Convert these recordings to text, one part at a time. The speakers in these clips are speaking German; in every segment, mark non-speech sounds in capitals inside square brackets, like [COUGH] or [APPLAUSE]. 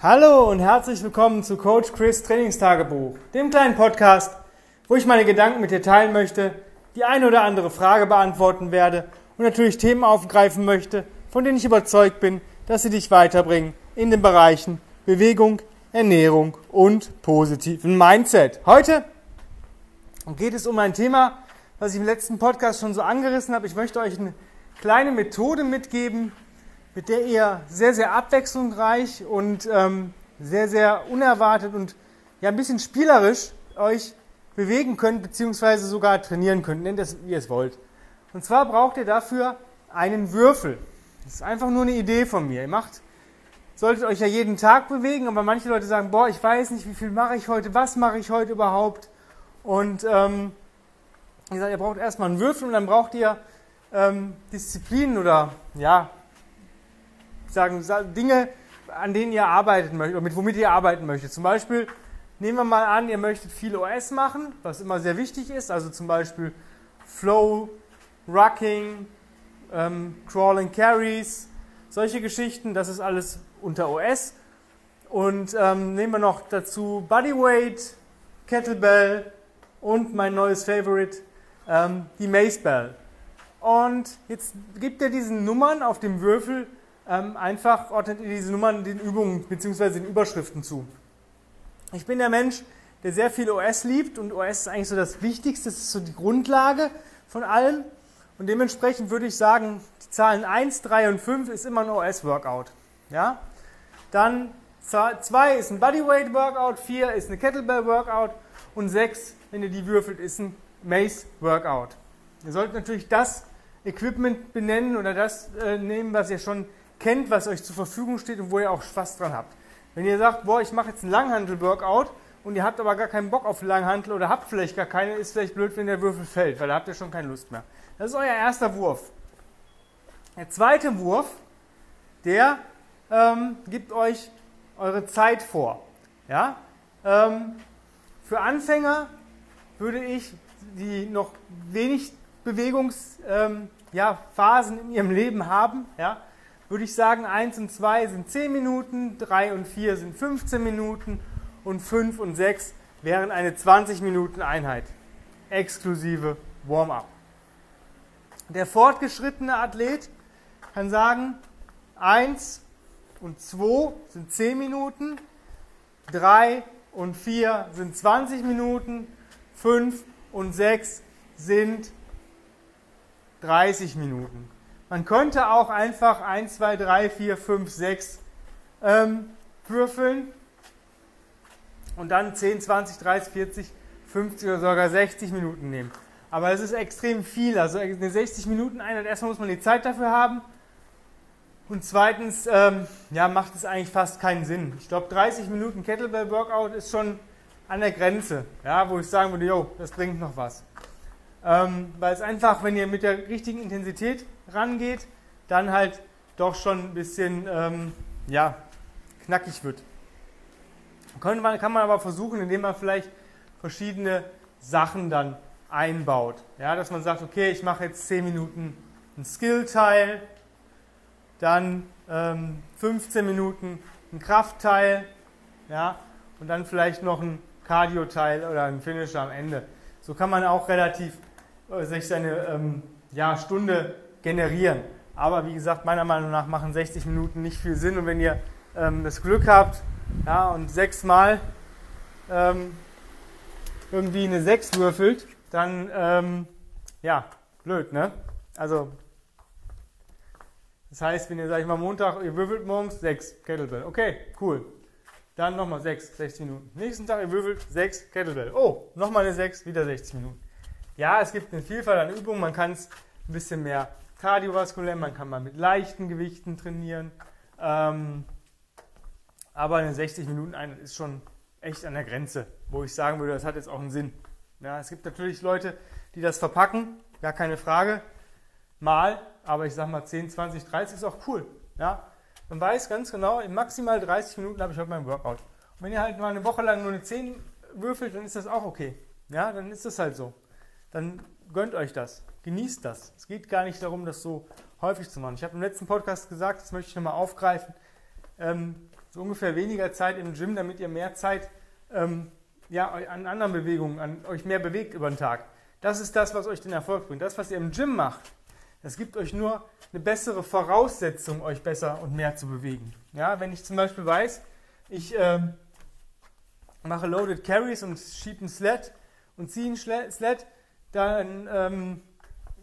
Hallo und herzlich willkommen zu Coach Chris Trainingstagebuch, dem kleinen Podcast, wo ich meine Gedanken mit dir teilen möchte, die eine oder andere Frage beantworten werde und natürlich Themen aufgreifen möchte, von denen ich überzeugt bin, dass sie dich weiterbringen in den Bereichen Bewegung, Ernährung und positiven Mindset. Heute geht es um ein Thema, was ich im letzten Podcast schon so angerissen habe. Ich möchte euch eine kleine Methode mitgeben, mit der ihr sehr, sehr abwechslungsreich und ähm, sehr, sehr unerwartet und ja ein bisschen spielerisch euch bewegen könnt, beziehungsweise sogar trainieren könnt. Nennt es, wie ihr es wollt. Und zwar braucht ihr dafür einen Würfel. Das ist einfach nur eine Idee von mir. Ihr macht, solltet euch ja jeden Tag bewegen, aber manche Leute sagen, boah, ich weiß nicht, wie viel mache ich heute, was mache ich heute überhaupt. Und ähm, wie gesagt, ihr braucht erstmal einen Würfel und dann braucht ihr ähm, Disziplinen oder ja, sagen, Dinge, an denen ihr arbeiten möchtet oder mit womit ihr arbeiten möchtet. Zum Beispiel nehmen wir mal an, ihr möchtet viel OS machen, was immer sehr wichtig ist, also zum Beispiel Flow, Rucking, ähm, Crawling Carries, solche Geschichten, das ist alles unter OS. Und ähm, nehmen wir noch dazu Bodyweight, Kettlebell und mein neues Favorite, ähm, die Mace Bell. Und jetzt gibt ihr diesen Nummern auf dem Würfel ähm, einfach ordnet ihr diese Nummern den Übungen bzw. den Überschriften zu. Ich bin der Mensch, der sehr viel OS liebt und OS ist eigentlich so das Wichtigste, das ist so die Grundlage von allem. Und dementsprechend würde ich sagen, die Zahlen 1, 3 und 5 ist immer ein OS-Workout. Ja? Dann 2 ist ein Bodyweight-Workout, 4 ist eine Kettlebell-Workout und 6, wenn ihr die würfelt, ist ein Mace-Workout. Ihr solltet natürlich das Equipment benennen oder das äh, nehmen, was ihr schon kennt, was euch zur Verfügung steht und wo ihr auch Spaß dran habt. Wenn ihr sagt, boah, ich mache jetzt einen Langhantel-Workout und ihr habt aber gar keinen Bock auf Langhantel oder habt vielleicht gar keine, ist vielleicht blöd, wenn der Würfel fällt, weil da habt ihr schon keine Lust mehr. Das ist euer erster Wurf. Der zweite Wurf, der ähm, gibt euch eure Zeit vor. Ja? Ähm, für Anfänger würde ich, die noch wenig Bewegungsphasen ähm, ja, in ihrem Leben haben, ja, würde ich sagen, 1 und 2 sind 10 Minuten, 3 und 4 sind 15 Minuten und 5 und 6 wären eine 20 Minuten Einheit, exklusive Warm-up. Der fortgeschrittene Athlet kann sagen, 1 und 2 sind 10 Minuten, 3 und 4 sind 20 Minuten, 5 und 6 sind 30 Minuten. Man könnte auch einfach 1, 2, 3, 4, 5, 6 ähm, würfeln und dann 10, 20, 30, 40, 50 oder sogar 60 Minuten nehmen. Aber es ist extrem viel. Also eine 60 Minuten Einheit, erstmal muss man die Zeit dafür haben. Und zweitens, ähm, ja, macht es eigentlich fast keinen Sinn. Ich glaube, 30 Minuten Kettlebell Workout ist schon an der Grenze, ja, wo ich sagen würde, jo, das bringt noch was. Ähm, weil es einfach, wenn ihr mit der richtigen Intensität rangeht, dann halt doch schon ein bisschen ähm, ja, knackig wird. Kann man, kann man aber versuchen, indem man vielleicht verschiedene Sachen dann einbaut. Ja, dass man sagt, okay, ich mache jetzt 10 Minuten ein Skill-Teil, dann ähm, 15 Minuten ein Kraftteil, ja, und dann vielleicht noch ein Cardio-Teil oder ein Finisher am Ende. So kann man auch relativ äh, sich seine ähm, ja, Stunde generieren. Aber wie gesagt, meiner Meinung nach machen 60 Minuten nicht viel Sinn. Und wenn ihr ähm, das Glück habt ja, und sechsmal ähm, irgendwie eine 6 würfelt, dann ähm, ja, blöd, ne? Also, das heißt, wenn ihr, sag ich mal, Montag, ihr würfelt morgens 6 Kettlebell. Okay, cool. Dann nochmal 6, 60 Minuten. Nächsten Tag, ihr würfelt 6 Kettlebell. Oh, nochmal eine 6, wieder 60 Minuten. Ja, es gibt eine Vielfalt an Übungen. Man kann es ein bisschen mehr kardiovaskulär, man kann mal mit leichten Gewichten trainieren. Ähm, aber eine 60 Minuten Einheit ist schon echt an der Grenze, wo ich sagen würde, das hat jetzt auch einen Sinn. Ja, es gibt natürlich Leute, die das verpacken, gar keine Frage, mal, aber ich sage mal 10, 20, 30 ist auch cool. Ja, man weiß ganz genau, in maximal 30 Minuten habe ich heute mein Workout. Und wenn ihr halt mal eine Woche lang nur eine 10 würfelt, dann ist das auch okay. Ja, dann ist das halt so. Dann gönnt euch das. Genießt das. Es geht gar nicht darum, das so häufig zu machen. Ich habe im letzten Podcast gesagt, das möchte ich nochmal aufgreifen. Ähm, so ungefähr weniger Zeit im Gym, damit ihr mehr Zeit ähm, ja, an anderen Bewegungen, an euch mehr bewegt über den Tag. Das ist das, was euch den Erfolg bringt. Das, was ihr im Gym macht, das gibt euch nur eine bessere Voraussetzung, euch besser und mehr zu bewegen. Ja, wenn ich zum Beispiel weiß, ich ähm, mache Loaded Carries und schiebe einen Sled und ziehe einen Sled, dann ähm,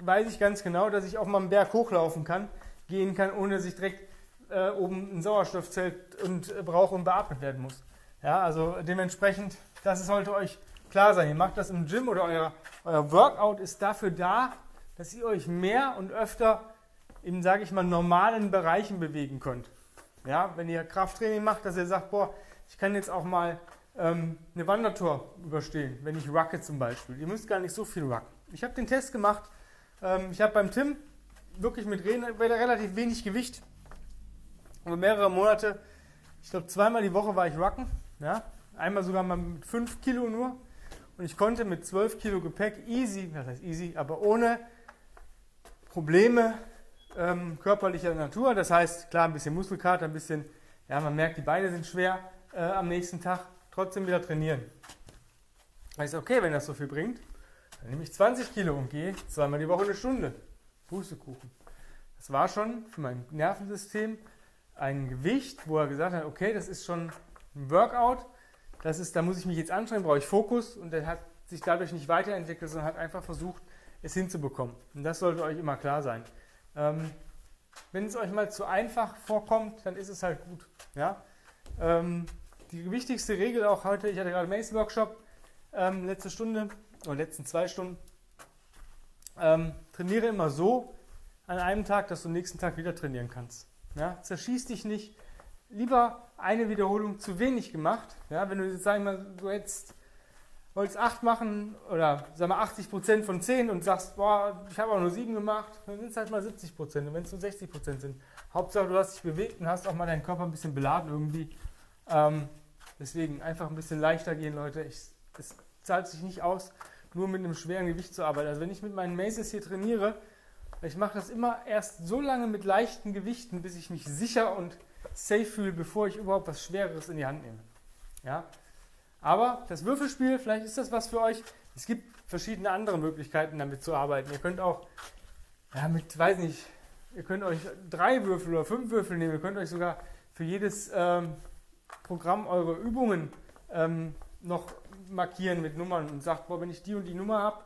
weiß ich ganz genau, dass ich auch mal einen Berg hochlaufen kann, gehen kann, ohne dass ich direkt äh, oben ein Sauerstoffzelt und äh, brauche und beatmet werden muss. Ja, also dementsprechend, das sollte euch klar sein. Ihr macht das im Gym oder euer, euer Workout ist dafür da, dass ihr euch mehr und öfter in, sage ich mal, normalen Bereichen bewegen könnt. Ja, wenn ihr Krafttraining macht, dass ihr sagt, boah, ich kann jetzt auch mal ähm, eine Wandertour überstehen, wenn ich rucke zum Beispiel. Ihr müsst gar nicht so viel rucken. Ich habe den Test gemacht. Ähm, ich habe beim Tim wirklich mit relativ wenig Gewicht über mehrere Monate, ich glaube zweimal die Woche war ich rucken. Ja? Einmal sogar mal mit 5 Kilo nur. Und ich konnte mit 12 Kilo Gepäck easy, das heißt easy, aber ohne Probleme ähm, körperlicher Natur. Das heißt, klar, ein bisschen Muskelkater, ein bisschen, ja, man merkt, die Beine sind schwer äh, am nächsten Tag trotzdem wieder trainieren. Heißt, okay, wenn das so viel bringt, dann nehme ich 20 Kilo und gehe zweimal die Woche eine Stunde. Pustekuchen. Das war schon für mein Nervensystem ein Gewicht, wo er gesagt hat, okay, das ist schon ein Workout, das ist, da muss ich mich jetzt anstrengen, brauche ich Fokus und der hat sich dadurch nicht weiterentwickelt, sondern hat einfach versucht, es hinzubekommen. Und das sollte euch immer klar sein. Ähm, wenn es euch mal zu einfach vorkommt, dann ist es halt gut. Ja? Ähm, die wichtigste Regel auch heute, ich hatte gerade Mason Workshop, ähm, letzte Stunde oder letzten zwei Stunden, ähm, trainiere immer so an einem Tag, dass du nächsten Tag wieder trainieren kannst. Ja? Zerschieß dich nicht. Lieber eine Wiederholung zu wenig gemacht. Ja? Wenn du jetzt, sag mal, du jetzt wolltest 8 machen oder sag mal 80 Prozent von 10 und sagst, boah, ich habe auch nur 7 gemacht, dann sind es halt mal 70 Prozent. Und wenn es nur 60 Prozent sind, Hauptsache du hast dich bewegt und hast auch mal deinen Körper ein bisschen beladen irgendwie. Ähm, Deswegen einfach ein bisschen leichter gehen, Leute. es zahlt sich nicht aus, nur mit einem schweren Gewicht zu arbeiten. Also wenn ich mit meinen Maces hier trainiere, ich mache das immer erst so lange mit leichten Gewichten, bis ich mich sicher und safe fühle, bevor ich überhaupt was Schwereres in die Hand nehme. Ja? Aber das Würfelspiel, vielleicht ist das was für euch. Es gibt verschiedene andere Möglichkeiten, damit zu arbeiten. Ihr könnt auch ja, mit, weiß nicht, ihr könnt euch drei Würfel oder fünf Würfel nehmen. Ihr könnt euch sogar für jedes ähm, Programm eure Übungen ähm, noch markieren mit Nummern und sagt, boah, wenn ich die und die Nummer habe,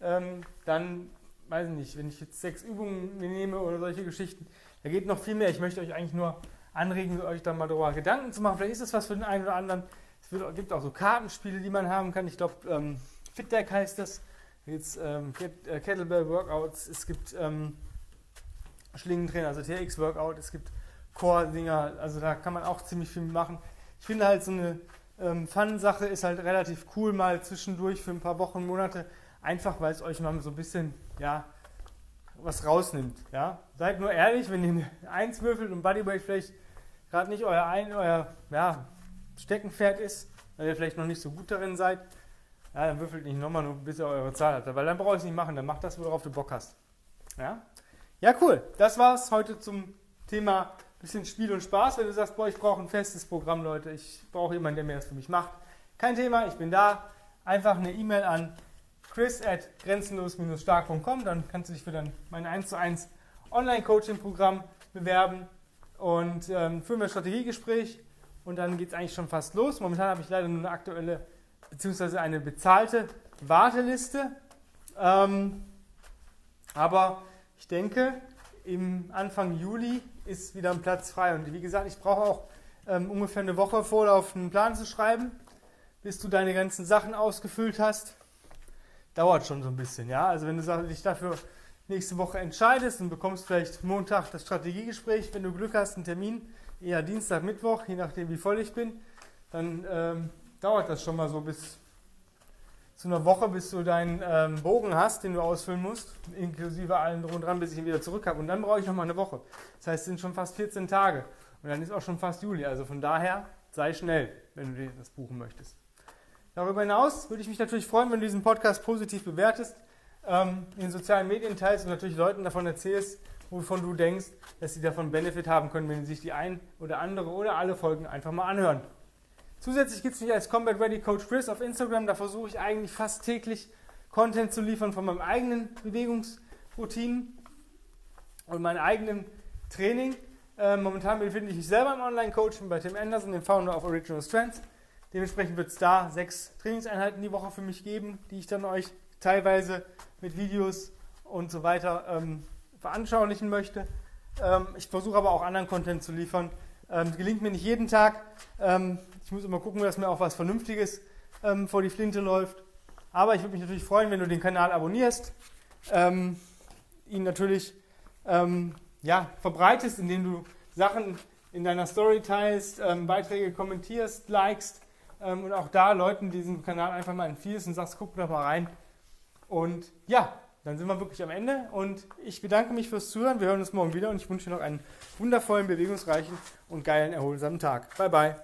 ähm, dann, weiß ich nicht, wenn ich jetzt sechs Übungen nehme oder solche Geschichten, da geht noch viel mehr. Ich möchte euch eigentlich nur anregen, euch da mal darüber Gedanken zu machen. Vielleicht ist das was für den einen oder anderen. Es wird, gibt auch so Kartenspiele, die man haben kann. Ich glaube, ähm, FitDeck heißt das. Jetzt ähm, äh, Kettlebell Workouts, es gibt ähm, Schlingentrainer, also TX Workout, es gibt Core-Dinger, also da kann man auch ziemlich viel machen ich finde halt so eine ähm, Fun-Sache ist halt relativ cool mal zwischendurch für ein paar Wochen, Monate, einfach weil es euch mal so ein bisschen, ja, was rausnimmt, ja. Seid nur ehrlich, wenn ihr [LAUGHS] eins würfelt und Bodyweight vielleicht gerade nicht euer, ein, euer ja, Steckenpferd ist, weil ihr vielleicht noch nicht so gut darin seid, ja, dann würfelt nicht nochmal nur, bis ihr eure Zahl habt, weil dann brauche ich es nicht machen, dann macht das, worauf du Bock hast. Ja, ja cool. Das war's heute zum Thema bisschen Spiel und Spaß, wenn du sagst, boah, ich brauche ein festes Programm, Leute, ich brauche jemanden, der mir das für mich macht. Kein Thema, ich bin da. Einfach eine E-Mail an chris at grenzenlos-stark.com, dann kannst du dich für dann mein 1 zu 1 Online-Coaching-Programm bewerben und ähm, führen wir ein Strategiegespräch und dann geht es eigentlich schon fast los. Momentan habe ich leider nur eine aktuelle bzw. eine bezahlte Warteliste. Ähm, aber ich denke, im Anfang Juli ist wieder ein Platz frei. Und wie gesagt, ich brauche auch ähm, ungefähr eine Woche Vorlauf, einen Plan zu schreiben, bis du deine ganzen Sachen ausgefüllt hast. Dauert schon so ein bisschen, ja. Also wenn du dich dafür nächste Woche entscheidest und bekommst vielleicht Montag das Strategiegespräch, wenn du Glück hast, einen Termin, eher Dienstag, Mittwoch, je nachdem wie voll ich bin, dann ähm, dauert das schon mal so bis zu einer Woche, bis du deinen ähm, Bogen hast, den du ausfüllen musst, inklusive allen drum und dran, bis ich ihn wieder zurück habe. Und dann brauche ich noch mal eine Woche. Das heißt, es sind schon fast 14 Tage. Und dann ist auch schon fast Juli. Also von daher, sei schnell, wenn du dir das buchen möchtest. Darüber hinaus würde ich mich natürlich freuen, wenn du diesen Podcast positiv bewertest, ähm, in sozialen Medien teilst und natürlich Leuten davon erzählst, wovon du denkst, dass sie davon Benefit haben können, wenn sie sich die ein oder andere oder alle Folgen einfach mal anhören. Zusätzlich gibt es mich als Combat Ready Coach Chris auf Instagram. Da versuche ich eigentlich fast täglich Content zu liefern von meinem eigenen Bewegungsroutinen und meinem eigenen Training. Äh, momentan befinde ich mich selber im Online-Coaching bei Tim Anderson, dem Founder of Original Strengths. Dementsprechend wird es da sechs Trainingseinheiten die Woche für mich geben, die ich dann euch teilweise mit Videos und so weiter ähm, veranschaulichen möchte. Ähm, ich versuche aber auch anderen Content zu liefern. Ähm, gelingt mir nicht jeden Tag. Ähm, ich muss immer gucken, dass mir auch was Vernünftiges ähm, vor die Flinte läuft. Aber ich würde mich natürlich freuen, wenn du den Kanal abonnierst, ähm, ihn natürlich ähm, ja, verbreitest, indem du Sachen in deiner Story teilst, Beiträge kommentierst, likest und auch da Leuten diesen Kanal einfach mal empfiehlst und sagst, guck da mal rein. Und ja, dann sind wir wirklich am Ende und ich bedanke mich fürs Zuhören. Wir hören uns morgen wieder und ich wünsche dir noch einen wundervollen, bewegungsreichen und geilen, erholsamen Tag. Bye, bye.